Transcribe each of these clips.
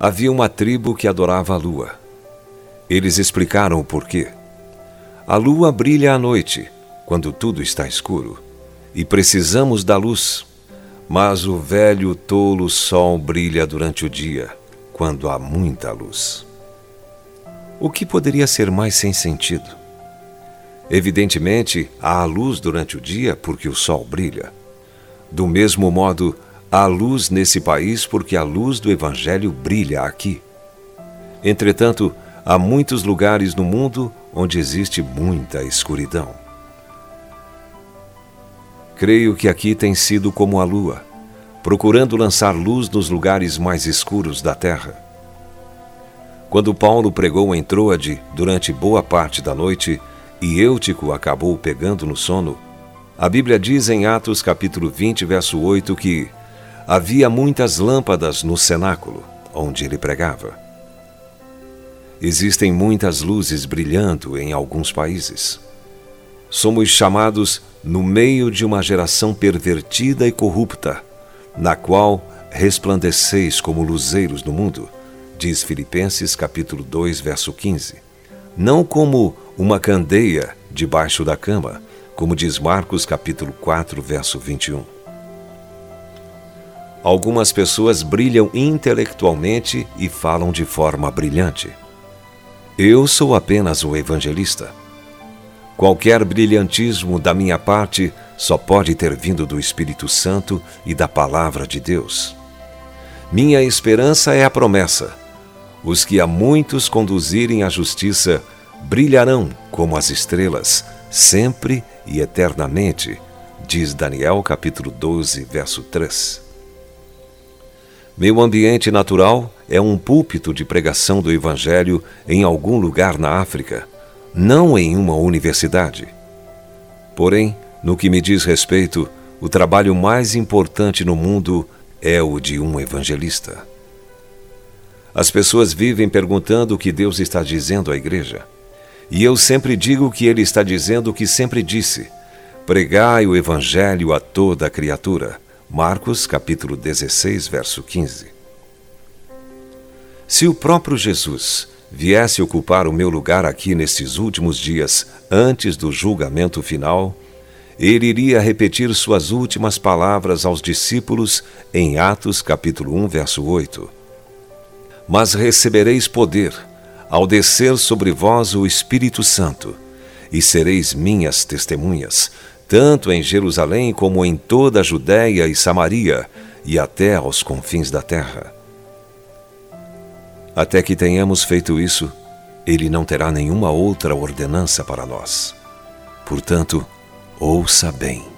Havia uma tribo que adorava a lua. Eles explicaram o porquê. A lua brilha à noite, quando tudo está escuro, e precisamos da luz. Mas o velho tolo sol brilha durante o dia, quando há muita luz. O que poderia ser mais sem sentido? Evidentemente, há luz durante o dia porque o sol brilha. Do mesmo modo, há luz nesse país porque a luz do Evangelho brilha aqui. Entretanto, há muitos lugares no mundo onde existe muita escuridão. Creio que aqui tem sido como a lua, procurando lançar luz nos lugares mais escuros da terra. Quando Paulo pregou em Troade durante boa parte da noite e Eutico acabou pegando no sono, a Bíblia diz em Atos capítulo 20, verso 8 que havia muitas lâmpadas no cenáculo onde ele pregava. Existem muitas luzes brilhando em alguns países. Somos chamados no meio de uma geração pervertida e corrupta, na qual resplandeceis como luzeiros no mundo, diz Filipenses capítulo 2, verso 15. Não como uma candeia debaixo da cama, como diz Marcos capítulo 4, verso 21. Algumas pessoas brilham intelectualmente e falam de forma brilhante. Eu sou apenas o evangelista. Qualquer brilhantismo da minha parte só pode ter vindo do Espírito Santo e da Palavra de Deus. Minha esperança é a promessa: os que a muitos conduzirem à justiça brilharão como as estrelas, sempre e eternamente, diz Daniel capítulo 12, verso 3. Meu ambiente natural é um púlpito de pregação do Evangelho em algum lugar na África não em uma universidade. Porém, no que me diz respeito, o trabalho mais importante no mundo é o de um evangelista. As pessoas vivem perguntando o que Deus está dizendo à igreja. E eu sempre digo que Ele está dizendo o que sempre disse: pregai o evangelho a toda a criatura. Marcos capítulo 16, verso 15. Se o próprio Jesus viesse ocupar o meu lugar aqui nestes últimos dias, antes do julgamento final, ele iria repetir suas últimas palavras aos discípulos em Atos capítulo 1, verso 8. Mas recebereis poder ao descer sobre vós o Espírito Santo, e sereis minhas testemunhas, tanto em Jerusalém como em toda a Judéia e Samaria, e até aos confins da terra. Até que tenhamos feito isso, ele não terá nenhuma outra ordenança para nós. Portanto, ouça bem.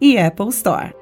e Apple Store.